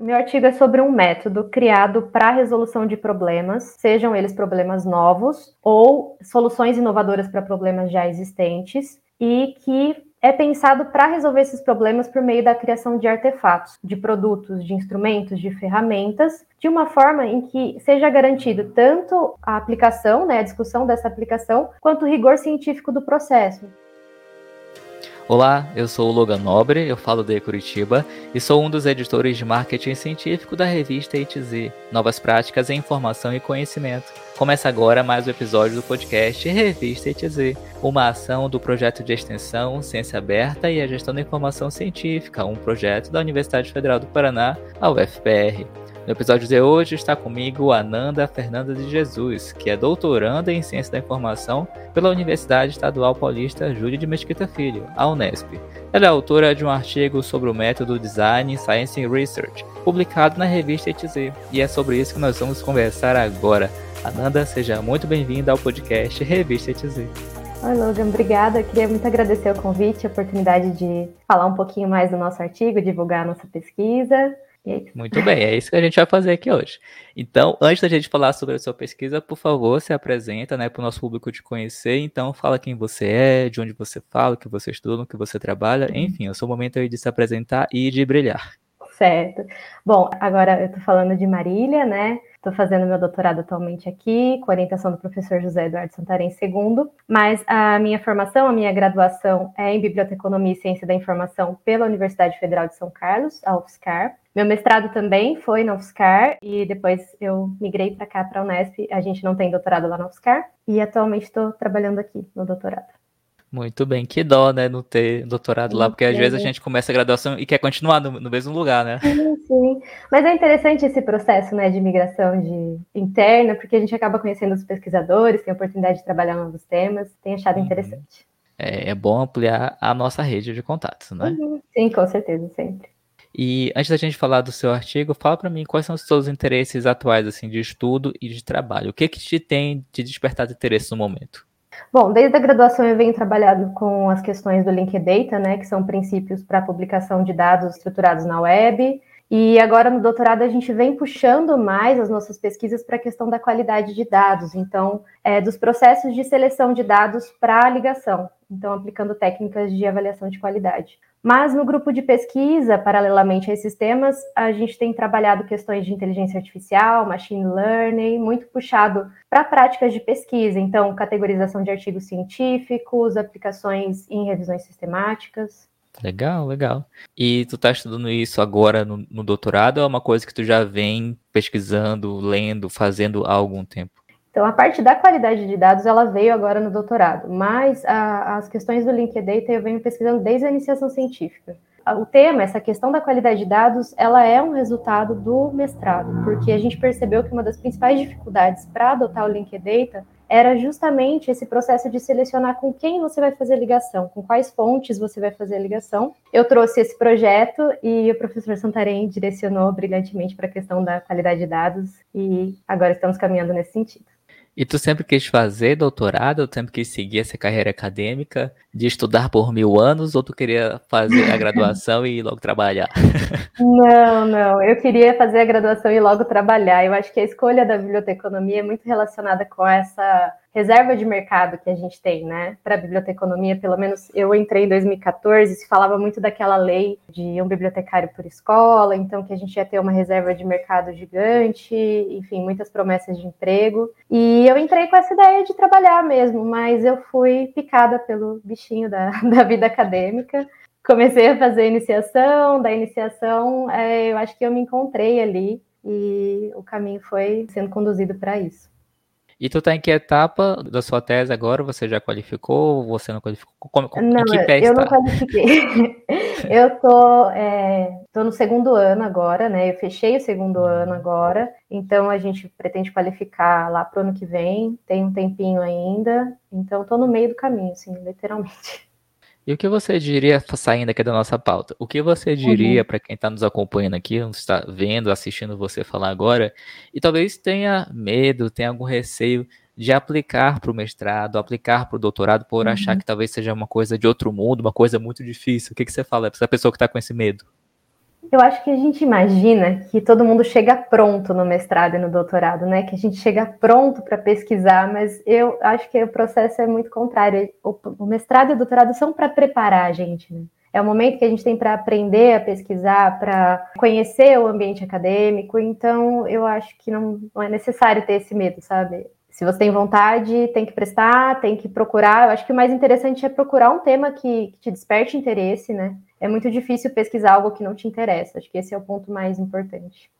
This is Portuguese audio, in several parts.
Meu artigo é sobre um método criado para resolução de problemas, sejam eles problemas novos ou soluções inovadoras para problemas já existentes, e que é pensado para resolver esses problemas por meio da criação de artefatos, de produtos, de instrumentos, de ferramentas, de uma forma em que seja garantido tanto a aplicação, né, a discussão dessa aplicação, quanto o rigor científico do processo. Olá, eu sou o Logan Nobre, eu falo de Curitiba e sou um dos editores de marketing científico da revista ITZ, Novas Práticas em Informação e Conhecimento. Começa agora mais um episódio do podcast Revista ITZ, uma ação do projeto de extensão Ciência Aberta e a Gestão da Informação Científica, um projeto da Universidade Federal do Paraná, a UFPR. No episódio de hoje está comigo Ananda Fernanda de Jesus, que é doutoranda em Ciência da Informação pela Universidade Estadual Paulista Júlio de Mesquita Filho, a Unesp. Ela é autora de um artigo sobre o método Design Science Research, publicado na revista ETZ, e é sobre isso que nós vamos conversar agora. Ananda, seja muito bem-vinda ao podcast Revista ETZ. Oi, Logan, obrigada. Queria muito agradecer o convite, a oportunidade de falar um pouquinho mais do nosso artigo, divulgar a nossa pesquisa. Muito bem, é isso que a gente vai fazer aqui hoje. Então, antes da gente falar sobre a sua pesquisa, por favor, se apresenta né, para o nosso público te conhecer. Então, fala quem você é, de onde você fala, o que você estuda, o que você trabalha. Uhum. Enfim, é o seu momento aí de se apresentar e de brilhar. Certo. Bom, agora eu estou falando de Marília, né? Estou fazendo meu doutorado atualmente aqui, com orientação do professor José Eduardo Santarém II, mas a minha formação, a minha graduação é em Biblioteconomia e Ciência da Informação pela Universidade Federal de São Carlos, a UFSCar. Meu mestrado também foi na UFSCar e depois eu migrei para cá, para a Unesp. A gente não tem doutorado lá na UFSCar e atualmente estou trabalhando aqui no doutorado. Muito bem, que dó, né, não ter doutorado lá, porque às vezes a gente começa a graduação e quer continuar no, no, mesmo lugar, né? Sim, sim. Mas é interessante esse processo, né, de migração de interna, porque a gente acaba conhecendo os pesquisadores, tem a oportunidade de trabalhar novos temas, tem achado uhum. interessante. É, é, bom ampliar a nossa rede de contatos, né? Uhum. Sim, com certeza, sempre. E antes da gente falar do seu artigo, fala para mim quais são os seus interesses atuais assim de estudo e de trabalho. O que que te tem de despertado interesse no momento? Bom, desde a graduação eu venho trabalhando com as questões do Linked Data, né, que são princípios para publicação de dados estruturados na web. E agora no doutorado a gente vem puxando mais as nossas pesquisas para a questão da qualidade de dados, então, é, dos processos de seleção de dados para a ligação, então aplicando técnicas de avaliação de qualidade. Mas no grupo de pesquisa, paralelamente a esses temas, a gente tem trabalhado questões de inteligência artificial, machine learning, muito puxado para práticas de pesquisa, então categorização de artigos científicos, aplicações em revisões sistemáticas. Legal, legal. E tu tá estudando isso agora no, no doutorado ou é uma coisa que tu já vem pesquisando, lendo, fazendo há algum tempo? Então, a parte da qualidade de dados, ela veio agora no doutorado, mas a, as questões do Linked Data eu venho pesquisando desde a iniciação científica. O tema, essa questão da qualidade de dados, ela é um resultado do mestrado, porque a gente percebeu que uma das principais dificuldades para adotar o Linked Data era justamente esse processo de selecionar com quem você vai fazer ligação, com quais fontes você vai fazer ligação. Eu trouxe esse projeto e o professor Santarém direcionou brilhantemente para a questão da qualidade de dados e agora estamos caminhando nesse sentido. E tu sempre quis fazer doutorado, ou sempre quis seguir essa carreira acadêmica de estudar por mil anos, ou tu queria fazer a graduação e logo trabalhar? Não, não. Eu queria fazer a graduação e logo trabalhar. Eu acho que a escolha da biblioteconomia é muito relacionada com essa reserva de mercado que a gente tem, né, para biblioteconomia, pelo menos eu entrei em 2014, se falava muito daquela lei de um bibliotecário por escola, então que a gente ia ter uma reserva de mercado gigante, enfim, muitas promessas de emprego. E eu entrei com essa ideia de trabalhar mesmo, mas eu fui picada pelo bichinho da, da vida acadêmica. Comecei a fazer iniciação, da iniciação, é, eu acho que eu me encontrei ali e o caminho foi sendo conduzido para isso. E tu tá em que etapa da sua tese agora? Você já qualificou? Você não qualificou? Como, como, não, que pé eu está? não qualifiquei. eu tô, é, tô no segundo ano agora, né? Eu fechei o segundo ano agora, então a gente pretende qualificar lá pro ano que vem. Tem um tempinho ainda, então tô no meio do caminho, assim, literalmente. E o que você diria, saindo aqui da nossa pauta, o que você diria uhum. para quem está nos acompanhando aqui, está vendo, assistindo você falar agora, e talvez tenha medo, tenha algum receio de aplicar para o mestrado, aplicar para o doutorado, por uhum. achar que talvez seja uma coisa de outro mundo, uma coisa muito difícil? O que, que você fala para essa pessoa que está com esse medo? Eu acho que a gente imagina que todo mundo chega pronto no mestrado e no doutorado, né? Que a gente chega pronto para pesquisar, mas eu acho que o processo é muito contrário. O, mestrado e o doutorado são para preparar a gente, né? É o momento que a gente tem para aprender a pesquisar, para conhecer o ambiente acadêmico. Então, eu acho que não, não é necessário ter esse medo, sabe? Se você tem vontade, tem que prestar, tem que procurar. Eu acho que o mais interessante é procurar um tema que, que te desperte interesse, né? É muito difícil pesquisar algo que não te interessa. Acho que esse é o ponto mais importante.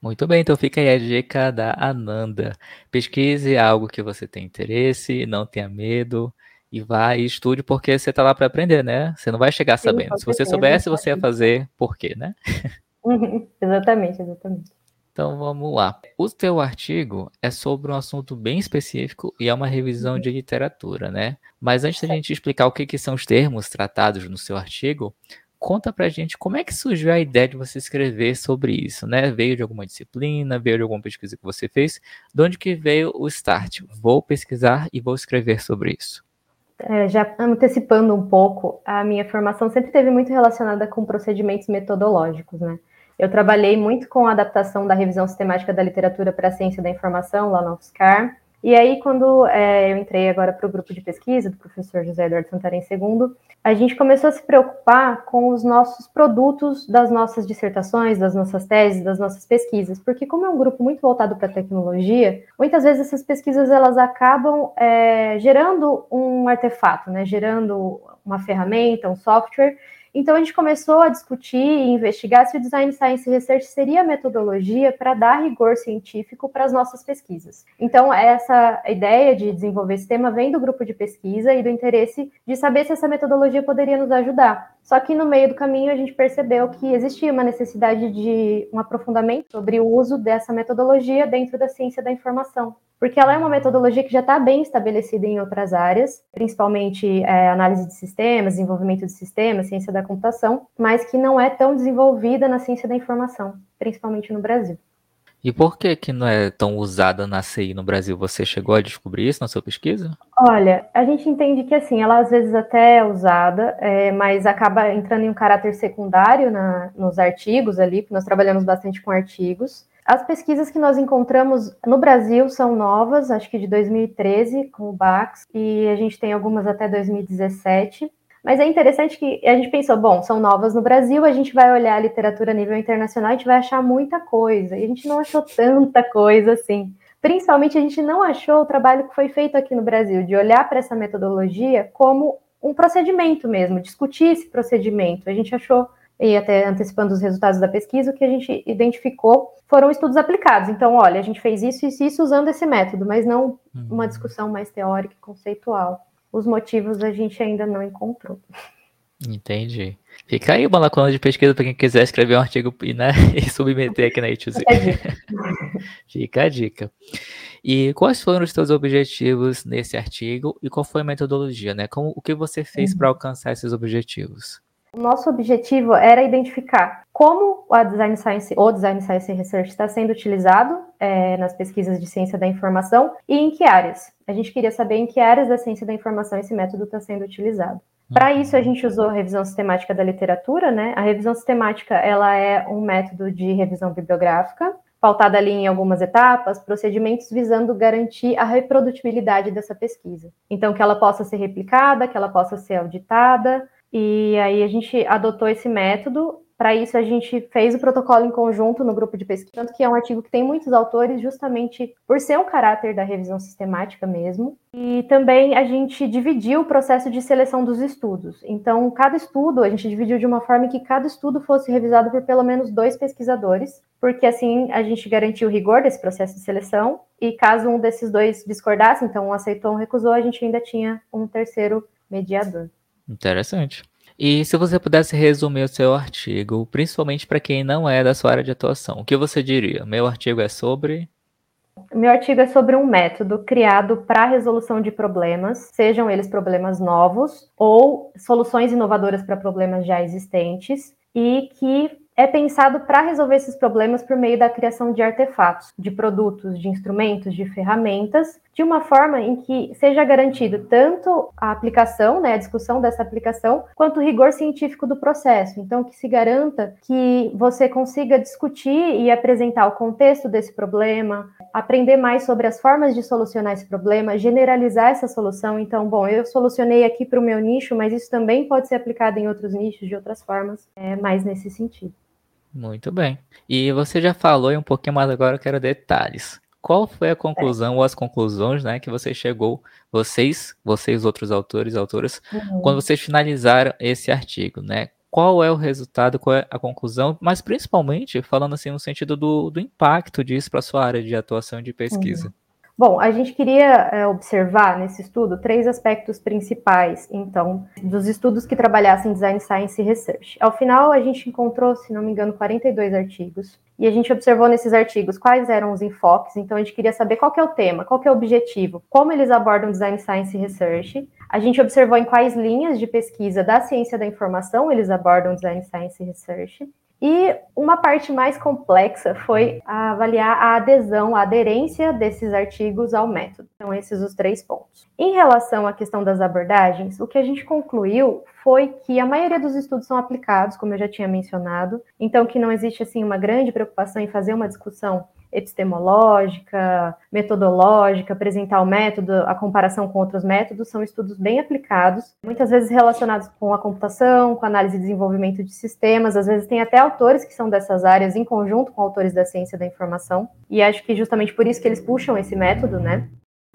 Muito bem, então fica aí a dica da Ananda. Pesquise algo que você tem interesse, não tenha medo e vá e estude porque você está lá para aprender, né? Você não vai chegar sabendo. Sim, Se você soubesse, você ia fazer por quê, né? exatamente, exatamente. Então vamos lá. O teu artigo é sobre um assunto bem específico e é uma revisão de literatura, né? Mas antes da gente explicar o que, que são os termos tratados no seu artigo, conta pra gente como é que surgiu a ideia de você escrever sobre isso, né? Veio de alguma disciplina, veio de alguma pesquisa que você fez? De onde que veio o start? Vou pesquisar e vou escrever sobre isso. É, já antecipando um pouco, a minha formação sempre teve muito relacionada com procedimentos metodológicos, né? Eu trabalhei muito com a adaptação da revisão sistemática da literatura para a ciência da informação lá no UFSCar. E aí, quando é, eu entrei agora para o grupo de pesquisa do professor José Eduardo Santarém II, a gente começou a se preocupar com os nossos produtos das nossas dissertações, das nossas teses, das nossas pesquisas, porque como é um grupo muito voltado para a tecnologia, muitas vezes essas pesquisas elas acabam é, gerando um artefato, né, gerando uma ferramenta, um software então a gente começou a discutir e investigar se o Design Science Research seria a metodologia para dar rigor científico para as nossas pesquisas. Então essa ideia de desenvolver esse tema vem do grupo de pesquisa e do interesse de saber se essa metodologia poderia nos ajudar. Só que no meio do caminho a gente percebeu que existia uma necessidade de um aprofundamento sobre o uso dessa metodologia dentro da ciência da informação porque ela é uma metodologia que já está bem estabelecida em outras áreas, principalmente é, análise de sistemas, desenvolvimento de sistemas, ciência da computação, mas que não é tão desenvolvida na ciência da informação, principalmente no Brasil. E por que que não é tão usada na CI no Brasil? Você chegou a descobrir isso na sua pesquisa? Olha, a gente entende que assim, ela às vezes até é usada, é, mas acaba entrando em um caráter secundário na, nos artigos ali, porque nós trabalhamos bastante com artigos. As pesquisas que nós encontramos no Brasil são novas, acho que de 2013, com o Bax, e a gente tem algumas até 2017. Mas é interessante que a gente pensou, bom, são novas no Brasil, a gente vai olhar a literatura a nível internacional, a gente vai achar muita coisa. E a gente não achou tanta coisa assim. Principalmente a gente não achou o trabalho que foi feito aqui no Brasil, de olhar para essa metodologia como um procedimento mesmo, discutir esse procedimento. A gente achou e até antecipando os resultados da pesquisa, o que a gente identificou foram estudos aplicados. Então, olha, a gente fez isso e isso usando esse método, mas não uhum. uma discussão mais teórica e conceitual. Os motivos a gente ainda não encontrou. Entendi. Fica aí uma lacuna de pesquisa para quem quiser escrever um artigo e, né, e submeter aqui na YouTube. Fica a dica. E quais foram os seus objetivos nesse artigo e qual foi a metodologia, né? Como, o que você fez uhum. para alcançar esses objetivos? O nosso objetivo era identificar como a Design Science ou Design Science Research está sendo utilizado é, nas pesquisas de ciência da informação e em que áreas. A gente queria saber em que áreas da ciência da informação esse método está sendo utilizado. Para uhum. isso, a gente usou a revisão sistemática da literatura, né? A revisão sistemática, ela é um método de revisão bibliográfica, pautada ali em algumas etapas, procedimentos visando garantir a reprodutibilidade dessa pesquisa. Então, que ela possa ser replicada, que ela possa ser auditada, e aí a gente adotou esse método. Para isso, a gente fez o protocolo em conjunto no grupo de pesquisa, tanto que é um artigo que tem muitos autores, justamente por ser um caráter da revisão sistemática mesmo. E também a gente dividiu o processo de seleção dos estudos. Então, cada estudo a gente dividiu de uma forma que cada estudo fosse revisado por pelo menos dois pesquisadores, porque assim a gente garantiu o rigor desse processo de seleção. E caso um desses dois discordasse, então um aceitou ou um recusou, a gente ainda tinha um terceiro mediador. Interessante. E se você pudesse resumir o seu artigo, principalmente para quem não é da sua área de atuação, o que você diria? Meu artigo é sobre. Meu artigo é sobre um método criado para resolução de problemas, sejam eles problemas novos ou soluções inovadoras para problemas já existentes, e que é pensado para resolver esses problemas por meio da criação de artefatos, de produtos, de instrumentos, de ferramentas, de uma forma em que seja garantido tanto a aplicação, né, a discussão dessa aplicação, quanto o rigor científico do processo. Então, que se garanta que você consiga discutir e apresentar o contexto desse problema, aprender mais sobre as formas de solucionar esse problema, generalizar essa solução. Então, bom, eu solucionei aqui para o meu nicho, mas isso também pode ser aplicado em outros nichos de outras formas, é, mais nesse sentido. Muito bem. E você já falou um pouquinho mais agora, eu quero detalhes. Qual foi a conclusão é. ou as conclusões, né, que você chegou, vocês, vocês outros autores, autoras, uhum. quando vocês finalizaram esse artigo, né? Qual é o resultado, qual é a conclusão, mas principalmente falando assim no sentido do, do impacto disso para sua área de atuação e de pesquisa. Uhum. Bom, a gente queria é, observar nesse estudo três aspectos principais, então, dos estudos que trabalhassem Design Science e Research. Ao final, a gente encontrou, se não me engano, 42 artigos, e a gente observou nesses artigos quais eram os enfoques, então a gente queria saber qual é o tema, qual é o objetivo, como eles abordam Design Science e Research. A gente observou em quais linhas de pesquisa da ciência da informação eles abordam Design Science e Research. E uma parte mais complexa foi avaliar a adesão, a aderência desses artigos ao método. Então, esses os três pontos. Em relação à questão das abordagens, o que a gente concluiu foi que a maioria dos estudos são aplicados, como eu já tinha mencionado, então que não existe assim uma grande preocupação em fazer uma discussão epistemológica, metodológica, apresentar o método, a comparação com outros métodos, são estudos bem aplicados, muitas vezes relacionados com a computação, com análise e desenvolvimento de sistemas, às vezes tem até autores que são dessas áreas em conjunto com autores da ciência da informação, e acho que justamente por isso que eles puxam esse método, né?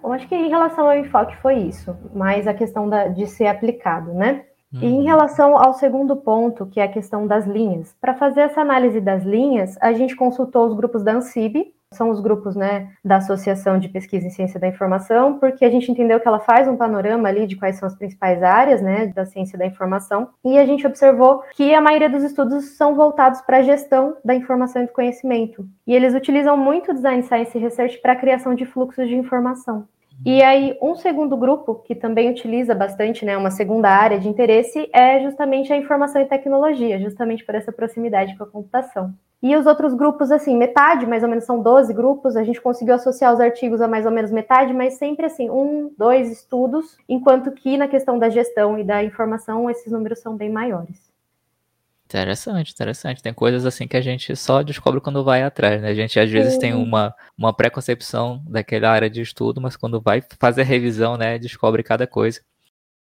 Eu acho que em relação ao enfoque foi isso, mais a questão da, de ser aplicado, né? E em uhum. relação ao segundo ponto, que é a questão das linhas, para fazer essa análise das linhas, a gente consultou os grupos da ANSIB, são os grupos né, da Associação de Pesquisa em Ciência da Informação, porque a gente entendeu que ela faz um panorama ali de quais são as principais áreas né, da ciência da informação, e a gente observou que a maioria dos estudos são voltados para a gestão da informação e do conhecimento. E eles utilizam muito Design Science Research para a criação de fluxos de informação. E aí, um segundo grupo, que também utiliza bastante, né, uma segunda área de interesse, é justamente a informação e tecnologia, justamente por essa proximidade com a computação. E os outros grupos, assim, metade, mais ou menos são 12 grupos, a gente conseguiu associar os artigos a mais ou menos metade, mas sempre assim, um, dois estudos, enquanto que na questão da gestão e da informação, esses números são bem maiores. Interessante, interessante. Tem coisas assim que a gente só descobre quando vai atrás, né? A gente às vezes Sim. tem uma, uma preconcepção daquela área de estudo, mas quando vai fazer a revisão, né, descobre cada coisa.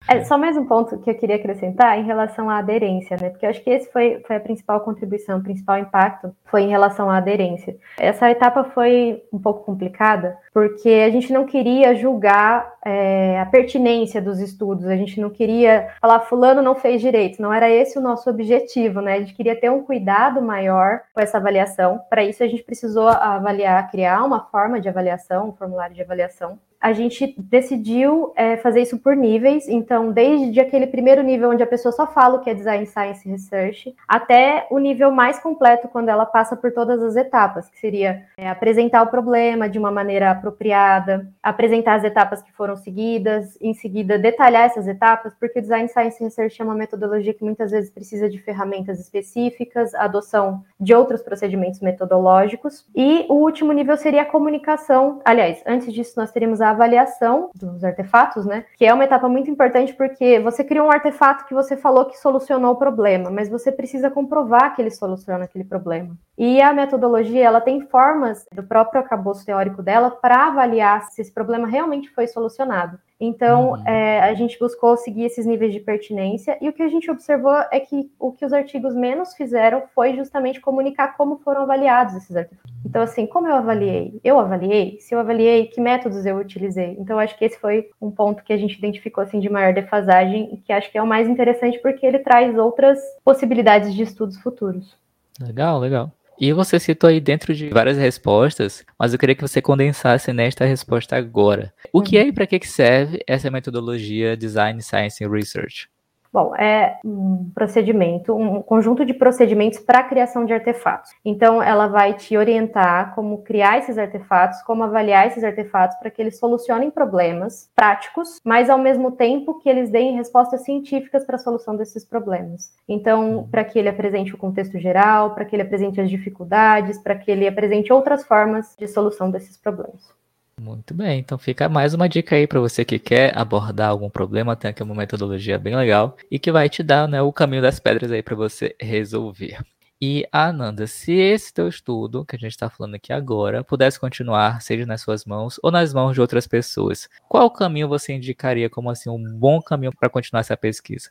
É, só mais um ponto que eu queria acrescentar em relação à aderência, né? Porque eu acho que esse foi, foi a principal contribuição, o principal impacto foi em relação à aderência. Essa etapa foi um pouco complicada, porque a gente não queria julgar é, a pertinência dos estudos, a gente não queria falar fulano não fez direito, não era esse o nosso objetivo, né? A gente queria ter um cuidado maior com essa avaliação. Para isso, a gente precisou avaliar, criar uma forma de avaliação, um formulário de avaliação a gente decidiu é, fazer isso por níveis, então, desde aquele primeiro nível onde a pessoa só fala o que é Design Science Research, até o nível mais completo, quando ela passa por todas as etapas, que seria é, apresentar o problema de uma maneira apropriada, apresentar as etapas que foram seguidas, em seguida detalhar essas etapas, porque o Design Science Research é uma metodologia que muitas vezes precisa de ferramentas específicas, adoção de outros procedimentos metodológicos, e o último nível seria a comunicação. Aliás, antes disso, nós teríamos a avaliação dos artefatos, né? Que é uma etapa muito importante porque você cria um artefato que você falou que solucionou o problema, mas você precisa comprovar que ele soluciona aquele problema. E a metodologia, ela tem formas do próprio acabouço teórico dela para avaliar se esse problema realmente foi solucionado. Então, uhum. é, a gente buscou seguir esses níveis de pertinência e o que a gente observou é que o que os artigos menos fizeram foi justamente comunicar como foram avaliados esses artigos. Então, assim, como eu avaliei? Eu avaliei? Se eu avaliei, que métodos eu utilizei? Então, acho que esse foi um ponto que a gente identificou assim de maior defasagem e que acho que é o mais interessante porque ele traz outras possibilidades de estudos futuros. Legal, legal. E você citou aí dentro de várias respostas, mas eu queria que você condensasse nesta resposta agora. O que é e para que serve essa metodologia Design Science Research? Bom, é um procedimento, um conjunto de procedimentos para a criação de artefatos. Então, ela vai te orientar como criar esses artefatos, como avaliar esses artefatos para que eles solucionem problemas práticos, mas ao mesmo tempo que eles deem respostas científicas para a solução desses problemas. Então, para que ele apresente o contexto geral, para que ele apresente as dificuldades, para que ele apresente outras formas de solução desses problemas. Muito bem, então fica mais uma dica aí para você que quer abordar algum problema, tem aqui uma metodologia bem legal e que vai te dar né, o caminho das pedras aí para você resolver. E Ananda, se esse teu estudo que a gente está falando aqui agora pudesse continuar, seja nas suas mãos ou nas mãos de outras pessoas, qual caminho você indicaria como assim um bom caminho para continuar essa pesquisa?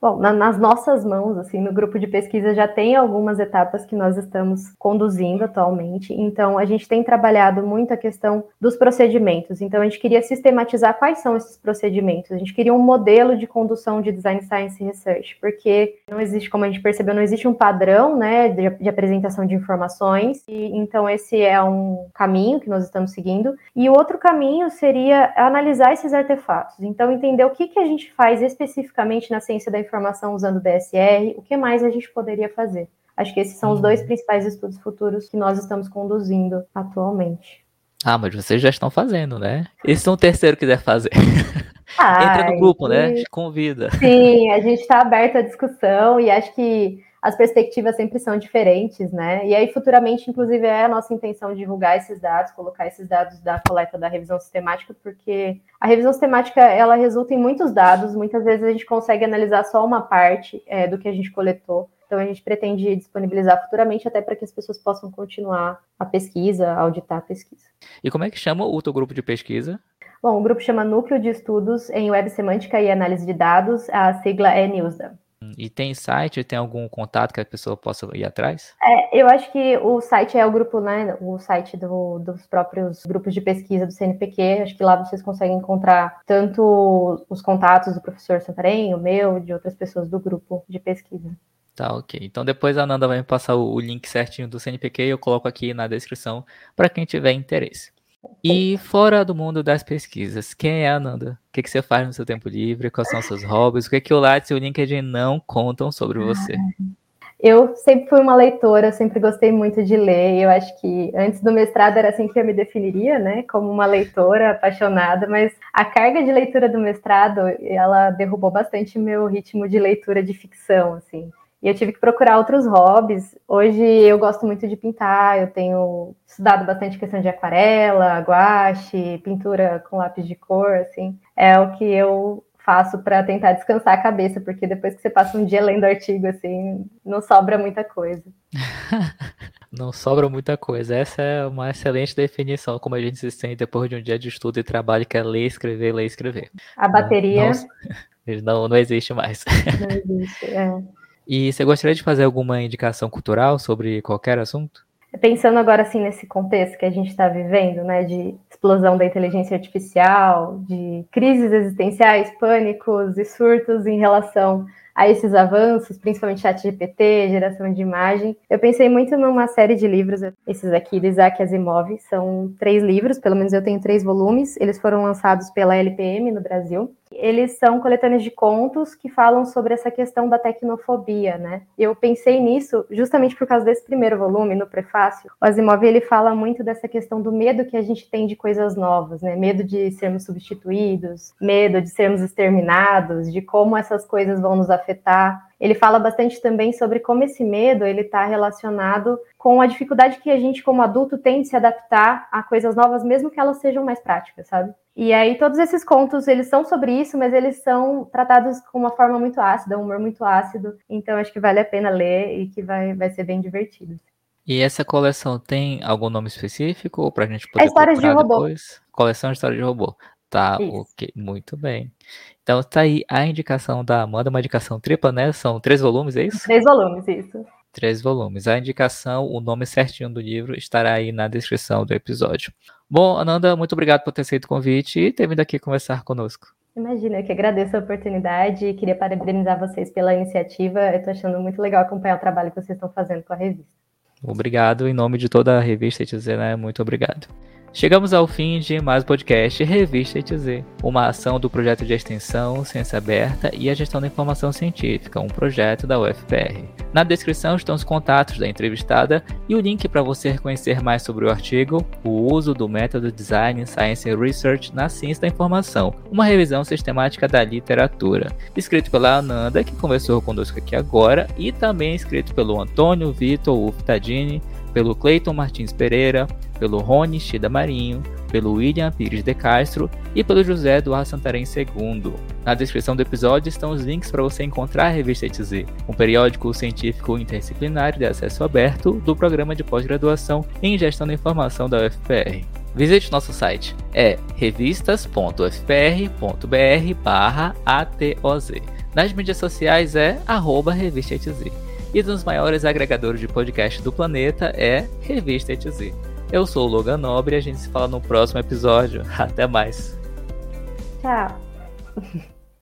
Bom, na, nas nossas mãos, assim, no grupo de pesquisa já tem algumas etapas que nós estamos conduzindo atualmente. Então, a gente tem trabalhado muito a questão dos procedimentos. Então, a gente queria sistematizar quais são esses procedimentos. A gente queria um modelo de condução de design science research, porque não existe, como a gente percebeu, não existe um padrão, né, de, de apresentação de informações. E então esse é um caminho que nós estamos seguindo. E o outro caminho seria analisar esses artefatos. Então, entender o que que a gente faz especificamente na ciência da informação informação usando DSR, o que mais a gente poderia fazer? Acho que esses são os dois uhum. principais estudos futuros que nós estamos conduzindo atualmente. Ah, mas vocês já estão fazendo, né? E se um terceiro quiser fazer? Entra no grupo, né? Convida. Sim, a gente está aberto à discussão e acho que as perspectivas sempre são diferentes, né? E aí, futuramente, inclusive, é a nossa intenção divulgar esses dados, colocar esses dados da coleta da revisão sistemática, porque a revisão sistemática ela resulta em muitos dados, muitas vezes a gente consegue analisar só uma parte é, do que a gente coletou. Então, a gente pretende disponibilizar futuramente até para que as pessoas possam continuar a pesquisa, auditar a pesquisa. E como é que chama o teu grupo de pesquisa? Bom, o grupo chama Núcleo de Estudos em Web Semântica e Análise de Dados, a sigla é NUSDA. E tem site, tem algum contato que a pessoa possa ir atrás? É, eu acho que o site é o grupo, né? O site do, dos próprios grupos de pesquisa do CNPq. Acho que lá vocês conseguem encontrar tanto os contatos do professor Santarém, o meu, de outras pessoas do grupo de pesquisa. Tá, ok. Então depois a Nanda vai me passar o link certinho do CNPq e eu coloco aqui na descrição para quem tiver interesse. E fora do mundo das pesquisas, quem é a Ananda? O que, que você faz no seu tempo livre? Quais são seus hobbies? O que, que o Lattes e o LinkedIn não contam sobre você? Eu sempre fui uma leitora, sempre gostei muito de ler. Eu acho que antes do mestrado era assim que eu me definiria, né? Como uma leitora apaixonada, mas a carga de leitura do mestrado, ela derrubou bastante meu ritmo de leitura de ficção, assim. E eu tive que procurar outros hobbies. Hoje eu gosto muito de pintar, eu tenho estudado bastante questão de aquarela, guache, pintura com lápis de cor, assim. É o que eu faço para tentar descansar a cabeça, porque depois que você passa um dia lendo artigo, assim, não sobra muita coisa. não sobra muita coisa. Essa é uma excelente definição, como a gente se sente depois de um dia de estudo e trabalho, que é ler, escrever, ler, escrever. A bateria. Não, não, não existe mais. Não existe, é. E você gostaria de fazer alguma indicação cultural sobre qualquer assunto? Pensando agora assim nesse contexto que a gente está vivendo, né, de explosão da inteligência artificial, de crises existenciais, pânicos e surtos em relação a esses avanços, principalmente chat GPT, geração de imagem. Eu pensei muito numa série de livros, esses aqui do Isaac Asimov, são três livros, pelo menos eu tenho três volumes, eles foram lançados pela LPM no Brasil. Eles são coletâneas de contos que falam sobre essa questão da tecnofobia, né? Eu pensei nisso justamente por causa desse primeiro volume, no prefácio. O Asimov, ele fala muito dessa questão do medo que a gente tem de coisas novas, né? Medo de sermos substituídos, medo de sermos exterminados, de como essas coisas vão nos afetar. Ele fala bastante também sobre como esse medo ele está relacionado com a dificuldade que a gente, como adulto, tem de se adaptar a coisas novas, mesmo que elas sejam mais práticas, sabe? E aí todos esses contos, eles são sobre isso, mas eles são tratados com uma forma muito ácida, um humor muito ácido. Então acho que vale a pena ler e que vai, vai ser bem divertido. E essa coleção tem algum nome específico para a gente poder é histórias de robô. depois? Coleção de história de robô. Tá, Isso. ok, muito bem. Então tá aí a indicação da Amanda, uma indicação tripla, né? São três volumes, é isso? Três volumes, isso. Três volumes. A indicação, o nome certinho do livro estará aí na descrição do episódio. Bom, Ananda, muito obrigado por ter aceito o convite e ter vindo aqui conversar conosco. Imagina, eu que agradeço a oportunidade e queria parabenizar vocês pela iniciativa. Eu estou achando muito legal acompanhar o trabalho que vocês estão fazendo com a revista. Obrigado, em nome de toda a revista, te dizer, né? Muito obrigado. Chegamos ao fim de mais um podcast Revista ETZ, uma ação do projeto de extensão Ciência Aberta e a Gestão da Informação Científica, um projeto da UFPR. Na descrição estão os contatos da entrevistada e o link para você conhecer mais sobre o artigo O uso do método Design Science Research na ciência da informação, uma revisão sistemática da literatura, escrito pela Ananda, que conversou conosco aqui agora, e também escrito pelo Antônio Vitor Uftadini, pelo Cleiton Martins Pereira, pelo Rony Shida Marinho, pelo William Pires de Castro e pelo José Eduardo Santarém II. Na descrição do episódio estão os links para você encontrar a revista ETZ, um periódico científico interdisciplinar de acesso aberto do programa de pós-graduação em Gestão da Informação da UFPR. Visite nosso site, é revistas.fpr.br/atoz. Nas mídias sociais é arroba revista ETZ e dos maiores agregadores de podcast do planeta é Revista ETZ. Eu sou o Logan Nobre e a gente se fala no próximo episódio. Até mais. Tchau.